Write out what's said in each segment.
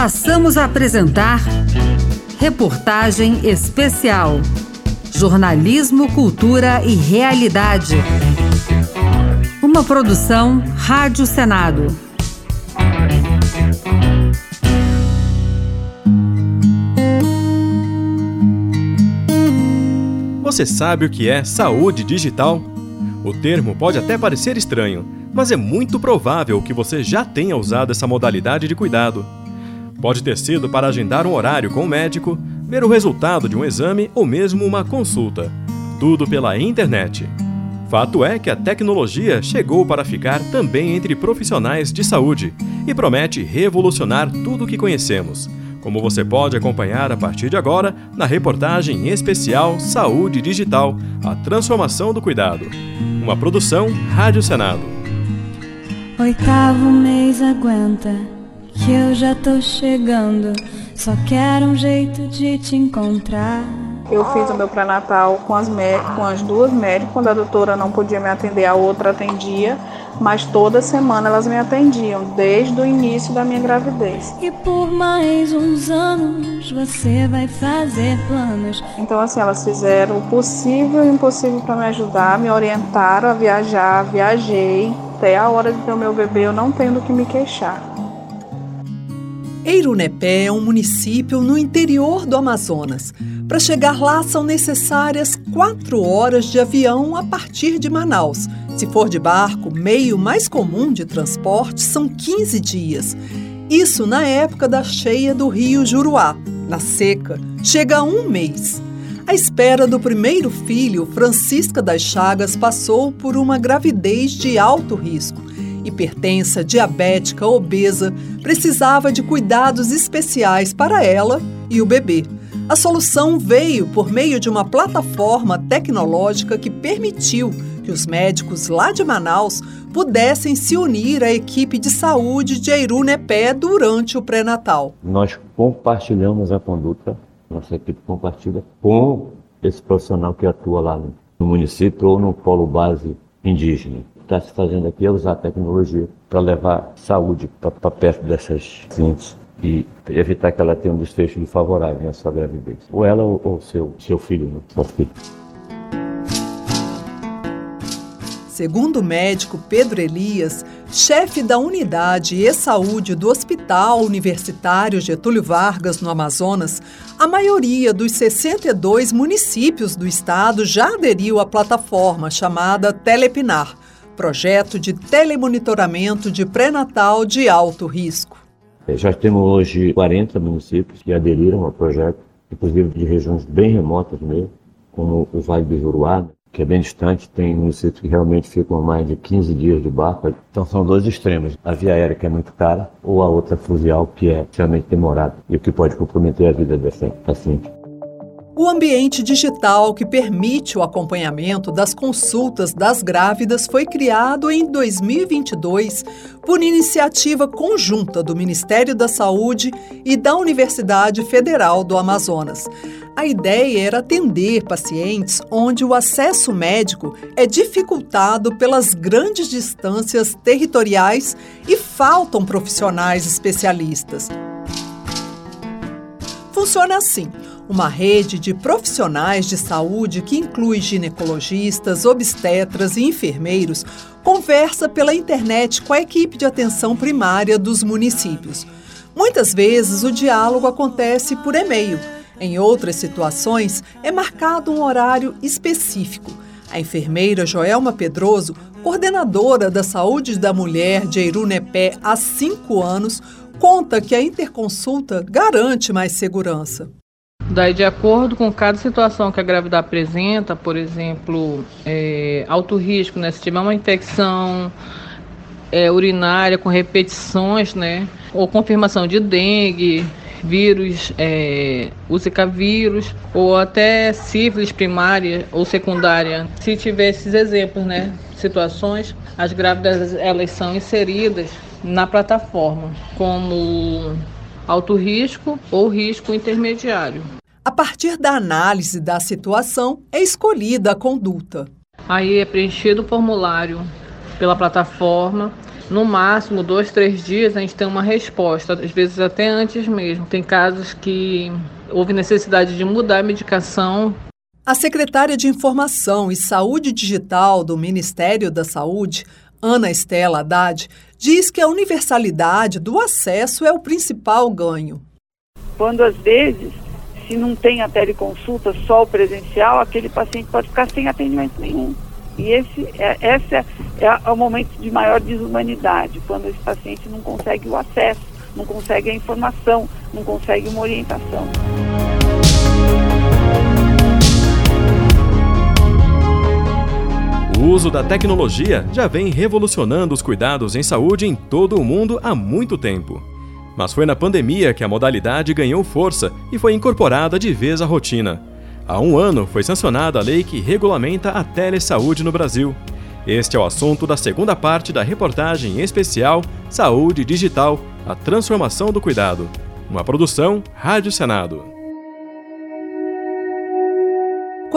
Passamos a apresentar Reportagem Especial. Jornalismo, Cultura e Realidade. Uma produção Rádio Senado. Você sabe o que é saúde digital? O termo pode até parecer estranho, mas é muito provável que você já tenha usado essa modalidade de cuidado. Pode ter sido para agendar um horário com o médico, ver o resultado de um exame ou mesmo uma consulta. Tudo pela internet. Fato é que a tecnologia chegou para ficar também entre profissionais de saúde e promete revolucionar tudo o que conhecemos. Como você pode acompanhar a partir de agora na reportagem especial Saúde Digital A Transformação do Cuidado. Uma produção Rádio Senado. Oitavo mês aguenta que eu já tô chegando. Só quero um jeito de te encontrar. Eu fiz o meu pré-natal com as, com as duas médicas. Quando a doutora não podia me atender, a outra atendia. Mas toda semana elas me atendiam, desde o início da minha gravidez. E por mais uns anos você vai fazer planos. Então, assim, elas fizeram o possível e o impossível para me ajudar, me orientaram a viajar. Viajei. Até a hora de ter o meu bebê, eu não tenho do que me queixar. Eirunepé é um município no interior do Amazonas. Para chegar lá são necessárias quatro horas de avião a partir de Manaus. Se for de barco, meio mais comum de transporte, são 15 dias. Isso na época da cheia do rio Juruá. Na seca, chega a um mês. À espera do primeiro filho, Francisca das Chagas passou por uma gravidez de alto risco hipertensa, diabética, obesa, precisava de cuidados especiais para ela e o bebê. A solução veio por meio de uma plataforma tecnológica que permitiu que os médicos lá de Manaus pudessem se unir à equipe de saúde de Eirunepé durante o pré-natal. Nós compartilhamos a conduta, nossa equipe compartilha com esse profissional que atua lá no município ou no polo base indígena está se fazendo aqui é usar a tecnologia para levar saúde para perto dessas pacientes e evitar que ela tenha um desfecho desfavorável na sua gravidez. Ou ela ou, ou seu, seu filho, né? Sua filha. Segundo o médico Pedro Elias, chefe da unidade e saúde do Hospital Universitário Getúlio Vargas, no Amazonas, a maioria dos 62 municípios do estado já aderiu à plataforma chamada Telepinar projeto de telemonitoramento de pré-natal de alto risco. É, já temos hoje 40 municípios que aderiram ao projeto, inclusive de regiões bem remotas mesmo, como o Vale do Juruá, que é bem distante, tem municípios que realmente ficam a mais de 15 dias de barco. Então são dois extremos, a via aérea que é muito cara ou a outra fluvial que é extremamente demorada e o que pode comprometer a vida dessa paciente. O ambiente digital que permite o acompanhamento das consultas das grávidas foi criado em 2022 por iniciativa conjunta do Ministério da Saúde e da Universidade Federal do Amazonas. A ideia era atender pacientes onde o acesso médico é dificultado pelas grandes distâncias territoriais e faltam profissionais especialistas. Funciona assim uma rede de profissionais de saúde que inclui ginecologistas, obstetras e enfermeiros, conversa pela internet com a equipe de atenção primária dos municípios. Muitas vezes o diálogo acontece por e-mail. Em outras situações, é marcado um horário específico. A enfermeira Joelma Pedroso, coordenadora da saúde da mulher de Eirunepé há cinco anos, conta que a interconsulta garante mais segurança. Daí, de acordo com cada situação que a grávida apresenta, por exemplo, é, alto risco, né? Se tiver uma infecção é, urinária com repetições, né? Ou confirmação de dengue, vírus, é, o Zika vírus, ou até sífilis primária ou secundária. Se tiver esses exemplos, né? Situações, as grávidas elas são inseridas na plataforma como alto risco ou risco intermediário. A partir da análise da situação, é escolhida a conduta. Aí é preenchido o formulário pela plataforma no máximo dois, três dias a gente tem uma resposta, às vezes até antes mesmo. Tem casos que houve necessidade de mudar a medicação. A secretária de Informação e Saúde Digital do Ministério da Saúde, Ana Estela Haddad, diz que a universalidade do acesso é o principal ganho. Quando às vezes, se não tem a teleconsulta, só o presencial, aquele paciente pode ficar sem atendimento nenhum. E esse é, esse é, é o momento de maior desumanidade, quando esse paciente não consegue o acesso, não consegue a informação, não consegue uma orientação. O uso da tecnologia já vem revolucionando os cuidados em saúde em todo o mundo há muito tempo. Mas foi na pandemia que a modalidade ganhou força e foi incorporada de vez à rotina. Há um ano foi sancionada a lei que regulamenta a telesaúde no Brasil. Este é o assunto da segunda parte da reportagem especial Saúde Digital A Transformação do Cuidado. Uma produção Rádio Senado.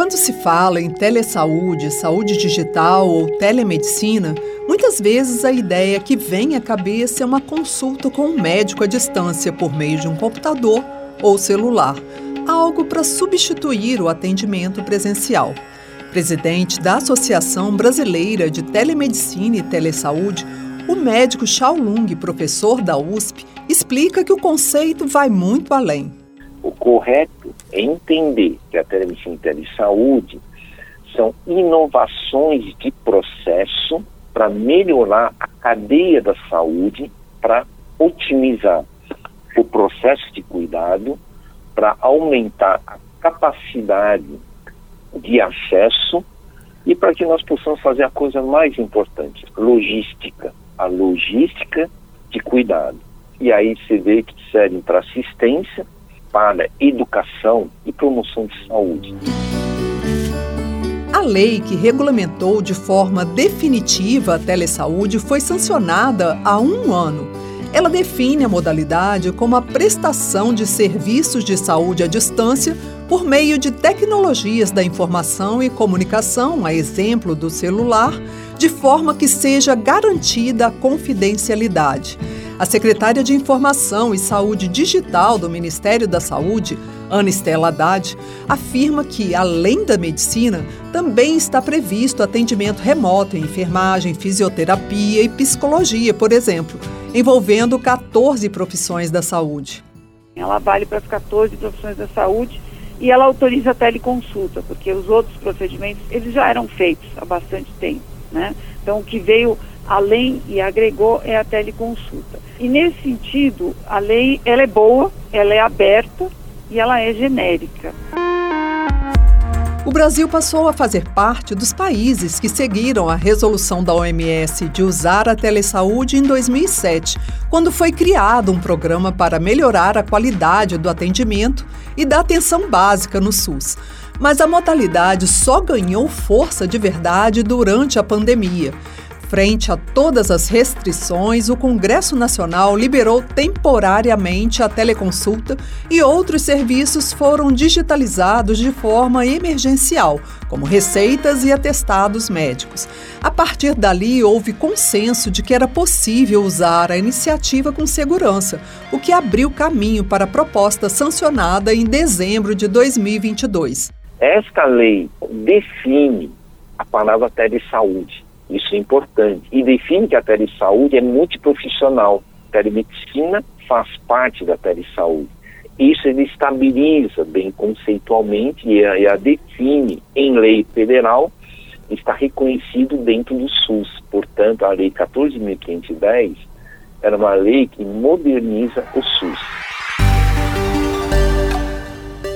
Quando se fala em telesaúde, saúde digital ou telemedicina, muitas vezes a ideia que vem à cabeça é uma consulta com um médico à distância por meio de um computador ou celular algo para substituir o atendimento presencial. Presidente da Associação Brasileira de Telemedicina e Telesaúde, o médico Xiao Lung, professor da USP, explica que o conceito vai muito além. O correto é entender que a telemedicina e telesaúde são inovações de processo para melhorar a cadeia da saúde, para otimizar o processo de cuidado para aumentar a capacidade de acesso e para que nós possamos fazer a coisa mais importante, logística, a logística de cuidado. E aí você vê que servem para assistência, para educação e promoção de saúde. A lei que regulamentou de forma definitiva a telesaúde foi sancionada há um ano ela define a modalidade como a prestação de serviços de saúde à distância por meio de tecnologias da informação e comunicação, a exemplo do celular, de forma que seja garantida a confidencialidade. A secretária de Informação e Saúde Digital do Ministério da Saúde, Ana Estela Haddad, afirma que, além da medicina, também está previsto atendimento remoto em enfermagem, fisioterapia e psicologia, por exemplo, envolvendo 14 profissões da saúde. Ela vale para as 14 profissões da saúde e ela autoriza a teleconsulta, porque os outros procedimentos eles já eram feitos há bastante tempo, né? Então o que veio além e agregou é a teleconsulta. E nesse sentido, a lei ela é boa, ela é aberta e ela é genérica. O Brasil passou a fazer parte dos países que seguiram a resolução da OMS de usar a telesaúde em 2007, quando foi criado um programa para melhorar a qualidade do atendimento e da atenção básica no SUS. Mas a modalidade só ganhou força de verdade durante a pandemia. Frente a todas as restrições, o Congresso Nacional liberou temporariamente a teleconsulta e outros serviços foram digitalizados de forma emergencial, como receitas e atestados médicos. A partir dali, houve consenso de que era possível usar a iniciativa com segurança, o que abriu caminho para a proposta sancionada em dezembro de 2022. Esta lei define a palavra telesaúde isso é importante. E define que a telesaúde é multiprofissional. A telemedicina faz parte da telesaúde. Isso ele estabiliza bem conceitualmente e a, e a define em lei federal, está reconhecido dentro do SUS. Portanto, a Lei 14.510 era uma lei que moderniza o SUS.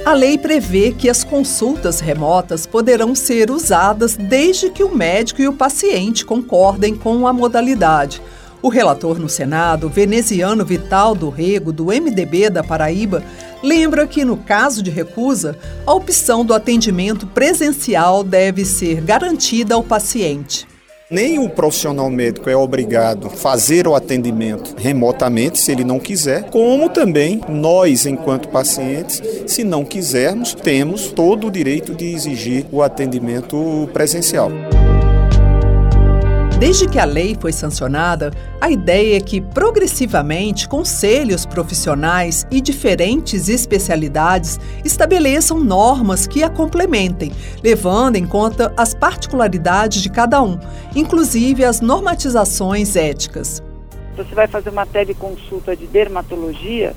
A lei prevê que as consultas remotas poderão ser usadas desde que o médico e o paciente concordem com a modalidade. O relator no Senado, veneziano Vital do Rego, do MDB da Paraíba, lembra que, no caso de recusa, a opção do atendimento presencial deve ser garantida ao paciente. Nem o profissional médico é obrigado a fazer o atendimento remotamente, se ele não quiser, como também nós, enquanto pacientes, se não quisermos, temos todo o direito de exigir o atendimento presencial. Desde que a lei foi sancionada, a ideia é que, progressivamente, conselhos profissionais e diferentes especialidades estabeleçam normas que a complementem, levando em conta as particularidades de cada um, inclusive as normatizações éticas. Você vai fazer uma teleconsulta de dermatologia,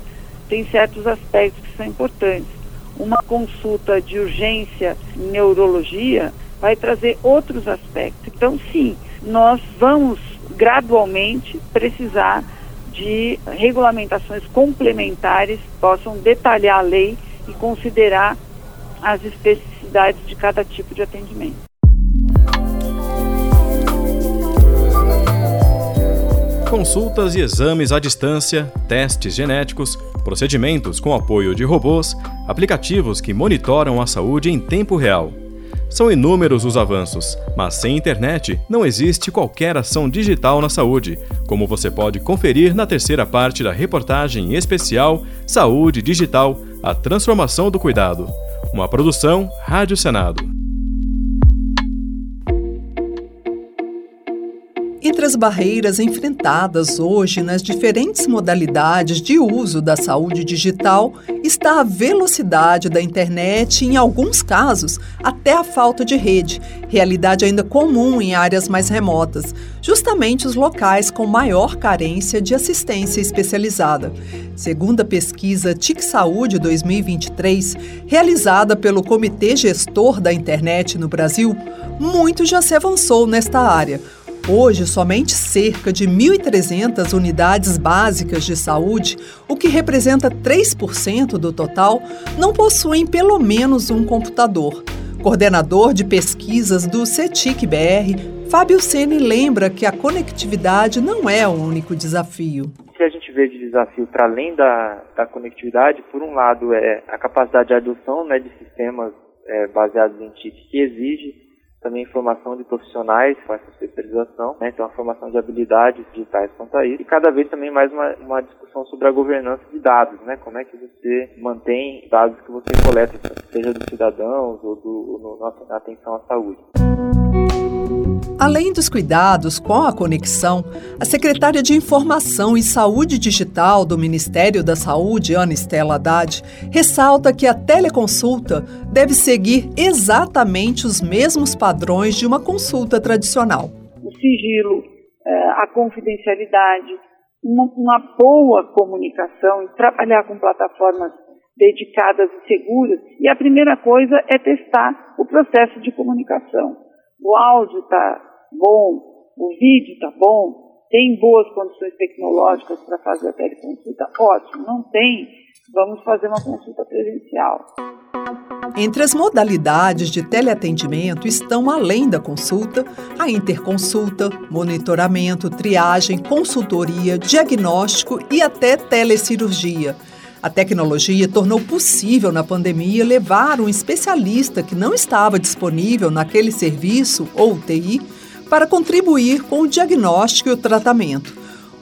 tem certos aspectos que são importantes. Uma consulta de urgência em neurologia vai trazer outros aspectos. Então, sim, nós vamos gradualmente precisar de regulamentações complementares que possam detalhar a lei e considerar as especificidades de cada tipo de atendimento. Consultas e exames à distância, testes genéticos, procedimentos com apoio de robôs, aplicativos que monitoram a saúde em tempo real. São inúmeros os avanços, mas sem internet não existe qualquer ação digital na saúde, como você pode conferir na terceira parte da reportagem especial Saúde Digital A Transformação do Cuidado. Uma produção Rádio Senado. Entre as barreiras enfrentadas hoje nas diferentes modalidades de uso da saúde digital está a velocidade da internet e, em alguns casos, até a falta de rede, realidade ainda comum em áreas mais remotas, justamente os locais com maior carência de assistência especializada. Segundo a pesquisa TIC Saúde 2023, realizada pelo Comitê Gestor da Internet no Brasil, muito já se avançou nesta área Hoje, somente cerca de 1.300 unidades básicas de saúde, o que representa 3% do total, não possuem pelo menos um computador. Coordenador de pesquisas do CETIC BR, Fábio Sene lembra que a conectividade não é o único desafio. O que a gente vê de desafio para além da, da conectividade, por um lado, é a capacidade de adoção né, de sistemas é, baseados em TIC que exige também formação de profissionais com essa especialização, né? então a formação de habilidades digitais quanto a isso, e cada vez também mais uma, uma discussão sobre a governança de dados, né? como é que você mantém dados que você coleta, seja dos cidadãos ou do, no, na atenção à saúde. Além dos cuidados com a conexão, a secretária de Informação e Saúde Digital do Ministério da Saúde, Ana Estela Haddad, ressalta que a teleconsulta deve seguir exatamente os mesmos padrões de uma consulta tradicional. O sigilo, é, a confidencialidade, uma, boa comunicação trabalhar com plataformas dedicadas e seguras. E a primeira coisa é testar o processo de comunicação. O áudio está bom, o vídeo está bom, tem boas condições tecnológicas para fazer a teleconsulta, ótimo. Não tem, vamos fazer uma consulta presencial. Entre as modalidades de teleatendimento estão, além da consulta, a interconsulta, monitoramento, triagem, consultoria, diagnóstico e até telecirurgia. A tecnologia tornou possível na pandemia levar um especialista que não estava disponível naquele serviço ou UTI para contribuir com o diagnóstico e o tratamento.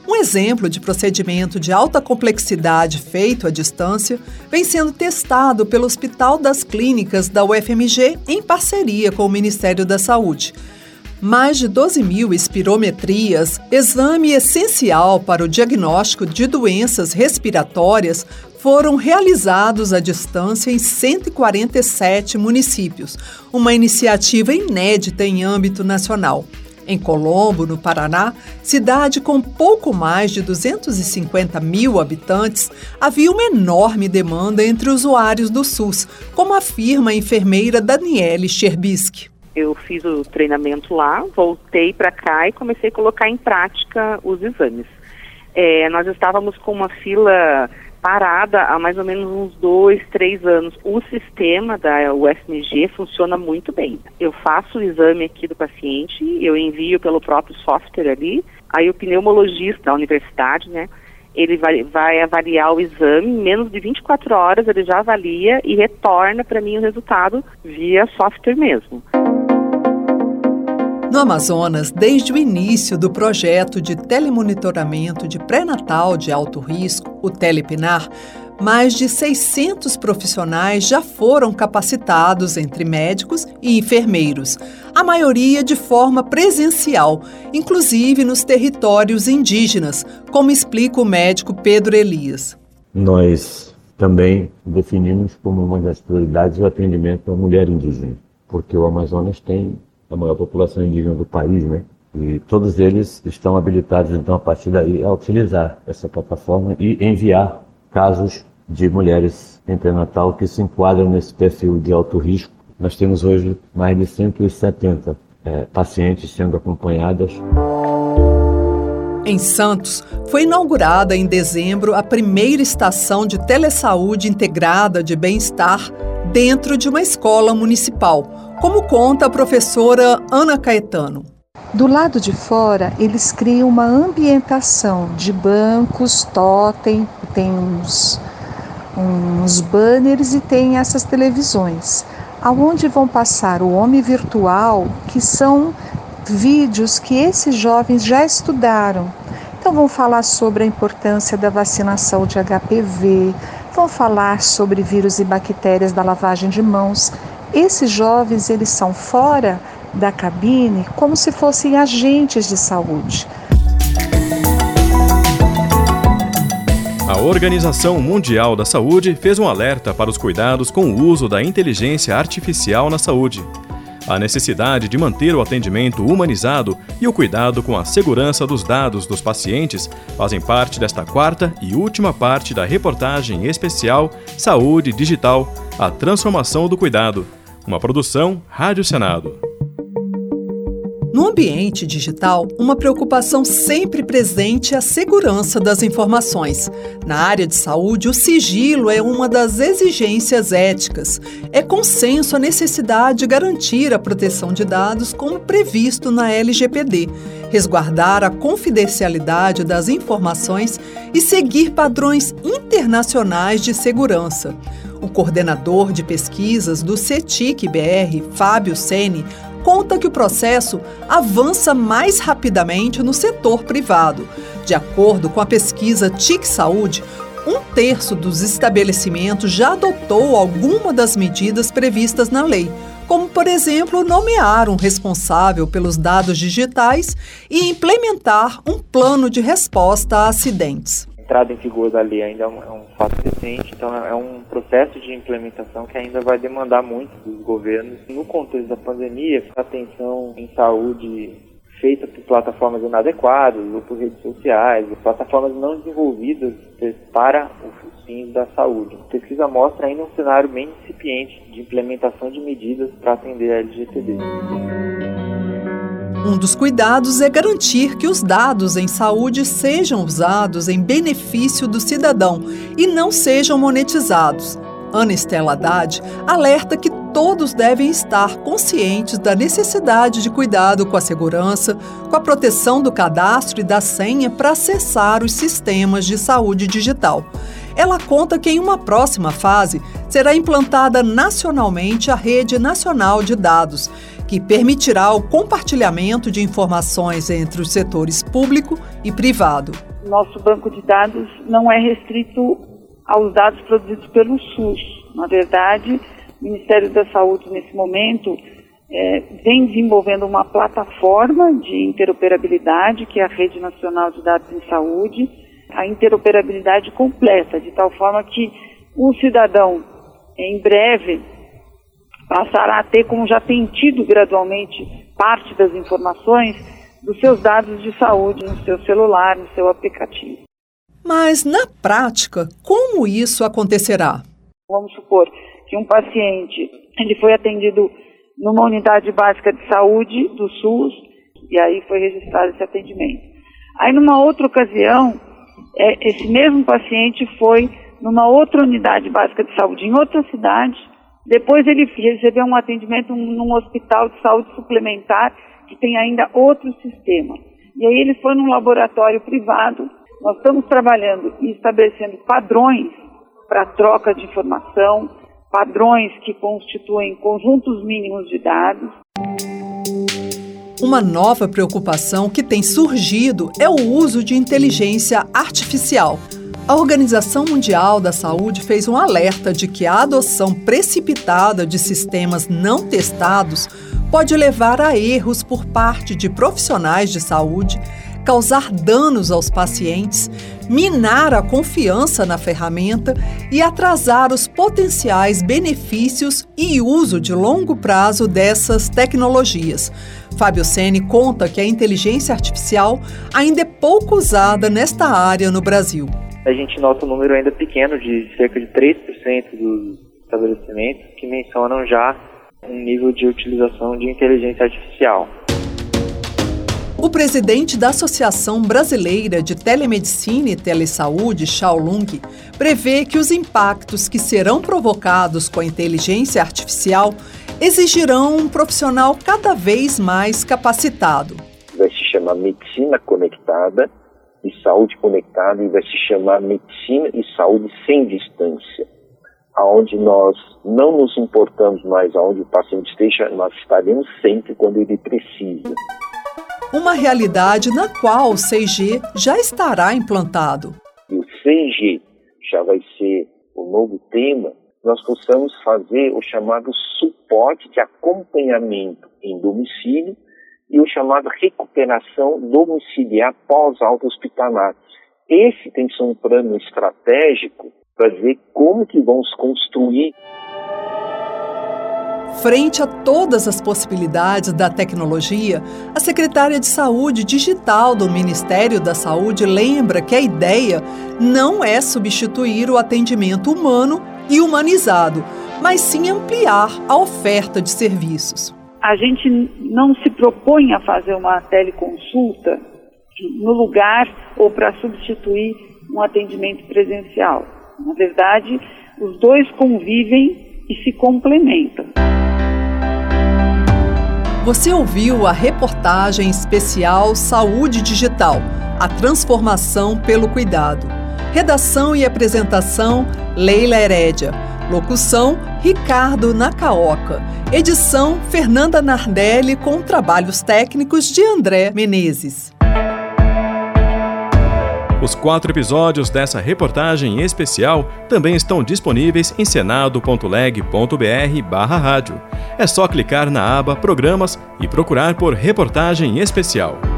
Um exemplo de procedimento de alta complexidade feito à distância vem sendo testado pelo Hospital das Clínicas da UFMG em parceria com o Ministério da Saúde. Mais de 12 mil espirometrias, exame essencial para o diagnóstico de doenças respiratórias, foram realizados à distância em 147 municípios, uma iniciativa inédita em âmbito nacional. Em Colombo, no Paraná, cidade com pouco mais de 250 mil habitantes, havia uma enorme demanda entre usuários do SUS, como afirma a enfermeira Daniele Cherbisky. Eu fiz o treinamento lá, voltei para cá e comecei a colocar em prática os exames. É, nós estávamos com uma fila parada há mais ou menos uns dois, três anos. O sistema da UFMG funciona muito bem. Eu faço o exame aqui do paciente, eu envio pelo próprio software ali, aí o pneumologista da universidade, né, ele vai, vai avaliar o exame, em menos de 24 horas ele já avalia e retorna para mim o resultado via software mesmo. No Amazonas, desde o início do projeto de telemonitoramento de pré-natal de alto risco, o Telepinar, mais de 600 profissionais já foram capacitados entre médicos e enfermeiros. a maioria de forma presencial, inclusive nos territórios indígenas, como explica o médico Pedro Elias. Nós também definimos como uma das prioridades o atendimento à mulher indígena, porque o Amazonas tem a maior população indígena do país, né? E todos eles estão habilitados, então, a partir daí, a utilizar essa plataforma e enviar casos de mulheres em pré-natal que se enquadram nesse perfil de alto risco. Nós temos hoje mais de 170 é, pacientes sendo acompanhadas. Em Santos, foi inaugurada em dezembro a primeira estação de telesaúde integrada de bem-estar dentro de uma escola municipal, como conta a professora Ana Caetano. Do lado de fora, eles criam uma ambientação de bancos, totem, tem uns, uns banners e tem essas televisões, aonde vão passar o homem virtual, que são vídeos que esses jovens já estudaram. Então vão falar sobre a importância da vacinação de HPV, vão falar sobre vírus e bactérias da lavagem de mãos. Esses jovens, eles são fora da cabine como se fossem agentes de saúde. A Organização Mundial da Saúde fez um alerta para os cuidados com o uso da inteligência artificial na saúde. A necessidade de manter o atendimento humanizado e o cuidado com a segurança dos dados dos pacientes fazem parte desta quarta e última parte da reportagem especial Saúde Digital A Transformação do Cuidado, uma produção Rádio Senado. No ambiente digital, uma preocupação sempre presente é a segurança das informações. Na área de saúde, o sigilo é uma das exigências éticas. É consenso a necessidade de garantir a proteção de dados como previsto na LGPD, resguardar a confidencialidade das informações e seguir padrões internacionais de segurança. O coordenador de pesquisas do CETIC BR, Fábio Sene, conta que o processo avança mais rapidamente no setor privado. De acordo com a pesquisa TIC Saúde, um terço dos estabelecimentos já adotou alguma das medidas previstas na lei, como, por exemplo, nomear um responsável pelos dados digitais e implementar um plano de resposta a acidentes entrada em vigor da lei ainda é um, é um, fato recente, então é um processo de implementação que ainda vai demandar muito dos governos. No contexto da pandemia, atenção em saúde feita por plataformas inadequadas ou por redes sociais, plataformas não desenvolvidas para os fins da saúde. A pesquisa mostra ainda um cenário bem incipiente de implementação de medidas para atender a LGTB. Um dos cuidados é garantir que os dados em saúde sejam usados em benefício do cidadão e não sejam monetizados. Ana Estela Haddad alerta que todos devem estar conscientes da necessidade de cuidado com a segurança, com a proteção do cadastro e da senha para acessar os sistemas de saúde digital. Ela conta que em uma próxima fase será implantada nacionalmente a Rede Nacional de Dados, que permitirá o compartilhamento de informações entre os setores público e privado. Nosso banco de dados não é restrito aos dados produzidos pelo SUS. Na verdade, o Ministério da Saúde, nesse momento, é, vem desenvolvendo uma plataforma de interoperabilidade, que é a Rede Nacional de Dados em Saúde, a interoperabilidade completa, de tal forma que um cidadão, em breve, passará a ter, como já tem tido gradualmente, parte das informações dos seus dados de saúde no seu celular, no seu aplicativo. Mas, na prática, como isso acontecerá? Vamos supor que um paciente ele foi atendido numa unidade básica de saúde do SUS e aí foi registrado esse atendimento. Aí, numa outra ocasião, é, esse mesmo paciente foi numa outra unidade básica de saúde em outra cidade depois ele recebeu um atendimento num hospital de saúde suplementar que tem ainda outro sistema. E aí ele foi num laboratório privado. Nós estamos trabalhando e estabelecendo padrões para troca de informação, padrões que constituem conjuntos mínimos de dados. Uma nova preocupação que tem surgido é o uso de inteligência artificial A Organização Mundial da Saúde fez um alerta de que a adoção precipitada de sistemas não testados pode levar a erros por parte de profissionais de saúde, causar danos aos pacientes, minar a confiança na ferramenta e atrasar os potenciais benefícios e uso de longo prazo dessas tecnologias. Fábio Sene conta que a inteligência artificial ainda é pouco usada nesta área no Brasil a gente nota um número ainda pequeno de cerca de 3% dos estabelecimentos que mencionam já um nível de utilização de inteligência artificial. O presidente da Associação Brasileira de Telemedicina e Telesaúde, Lung, prevê que os impactos que serão provocados com a inteligência artificial exigirão um profissional cada vez mais capacitado. Vai se chamar medicina conectada e saúde conectada e vai se chamar medicina e saúde sem distância, aonde nós não nos importamos mais aonde o paciente esteja, nós estaremos sempre quando ele precisa. Uma realidade na qual o 6G já estará implantado. E o 6G já vai ser o novo tema, nós possamos fazer o chamado suporte de acompanhamento em domicílio e o chamado recuperação domiciliar pós-alta hospitalar. Esse tem que ser um plano estratégico para ver como que vamos construir Frente a todas as possibilidades da tecnologia, a secretária de Saúde Digital do Ministério da Saúde lembra que a ideia não é substituir o atendimento humano e humanizado, mas sim ampliar a oferta de serviços a gente não se propõe a fazer uma teleconsulta no lugar ou para substituir um atendimento presencial. Na verdade, os dois convivem e se complementam. Você ouviu a reportagem especial Saúde Digital A Transformação pelo Cuidado. Redação e apresentação: Leila Herédia. Locução: Ricardo Nacaoca. Edição: Fernanda Nardelli com trabalhos técnicos de André Menezes. Os quatro episódios dessa reportagem especial também estão disponíveis em senado.leg.br/rádio. É só clicar na aba Programas e procurar por Reportagem Especial.